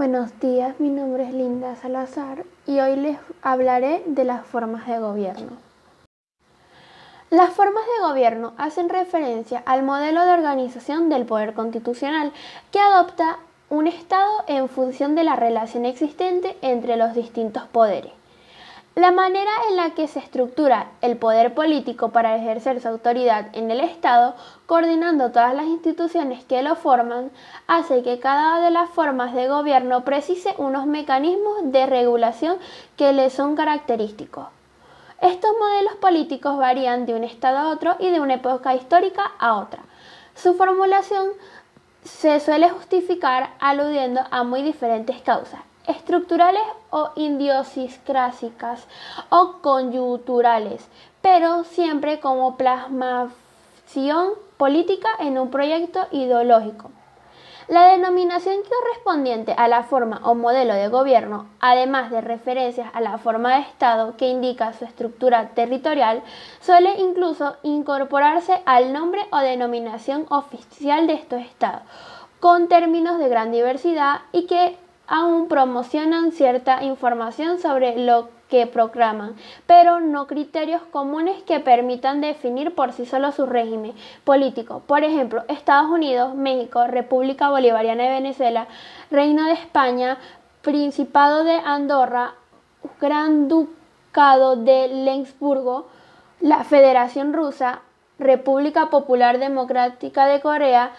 Buenos días, mi nombre es Linda Salazar y hoy les hablaré de las formas de gobierno. Las formas de gobierno hacen referencia al modelo de organización del poder constitucional que adopta un Estado en función de la relación existente entre los distintos poderes. La manera en la que se estructura el poder político para ejercer su autoridad en el Estado, coordinando todas las instituciones que lo forman, hace que cada de las formas de gobierno precise unos mecanismos de regulación que le son característicos. Estos modelos políticos varían de un Estado a otro y de una época histórica a otra. Su formulación se suele justificar aludiendo a muy diferentes causas, estructurales o idiosincrásicas o conyunturales, pero siempre como plasmación política en un proyecto ideológico. La denominación correspondiente a la forma o modelo de gobierno, además de referencias a la forma de Estado que indica su estructura territorial, suele incluso incorporarse al nombre o denominación oficial de estos estados, con términos de gran diversidad y que aún promocionan cierta información sobre lo que proclaman, pero no criterios comunes que permitan definir por sí solo su régimen político. Por ejemplo, Estados Unidos, México, República Bolivariana de Venezuela, Reino de España, Principado de Andorra, Gran Ducado de Lenzburgo, la Federación Rusa, República Popular Democrática de Corea,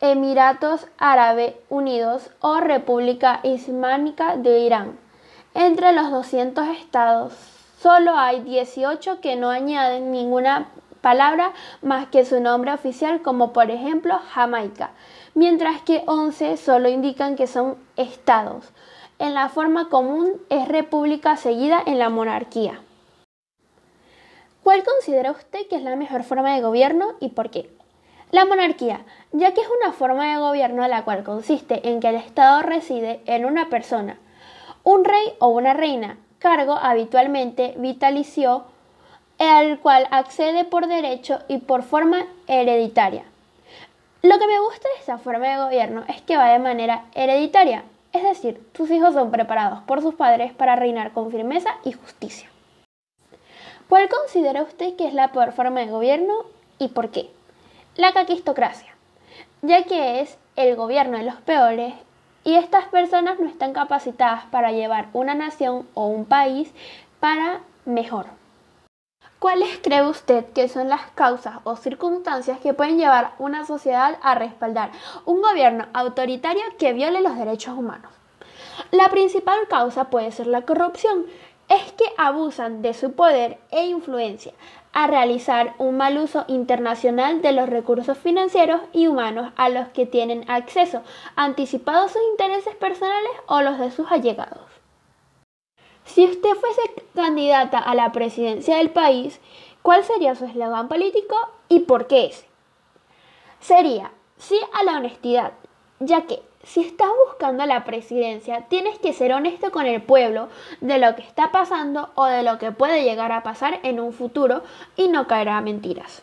Emiratos Árabes Unidos o República Islámica de Irán. Entre los 200 estados, solo hay 18 que no añaden ninguna palabra más que su nombre oficial, como por ejemplo Jamaica, mientras que 11 solo indican que son estados. En la forma común es república seguida en la monarquía. ¿Cuál considera usted que es la mejor forma de gobierno y por qué? La monarquía, ya que es una forma de gobierno la cual consiste en que el Estado reside en una persona, un rey o una reina, cargo habitualmente vitalicio al cual accede por derecho y por forma hereditaria. Lo que me gusta de esta forma de gobierno es que va de manera hereditaria, es decir, tus hijos son preparados por sus padres para reinar con firmeza y justicia. ¿Cuál considera usted que es la peor forma de gobierno y por qué? La caquistocracia, ya que es el gobierno de los peores y estas personas no están capacitadas para llevar una nación o un país para mejor. ¿Cuáles cree usted que son las causas o circunstancias que pueden llevar una sociedad a respaldar un gobierno autoritario que viole los derechos humanos? La principal causa puede ser la corrupción, es que abusan de su poder e influencia a realizar un mal uso internacional de los recursos financieros y humanos a los que tienen acceso, anticipado sus intereses personales o los de sus allegados. Si usted fuese candidata a la presidencia del país, ¿cuál sería su eslogan político y por qué ese? Sería sí a la honestidad, ya que si estás buscando la presidencia, tienes que ser honesto con el pueblo de lo que está pasando o de lo que puede llegar a pasar en un futuro y no caer a mentiras.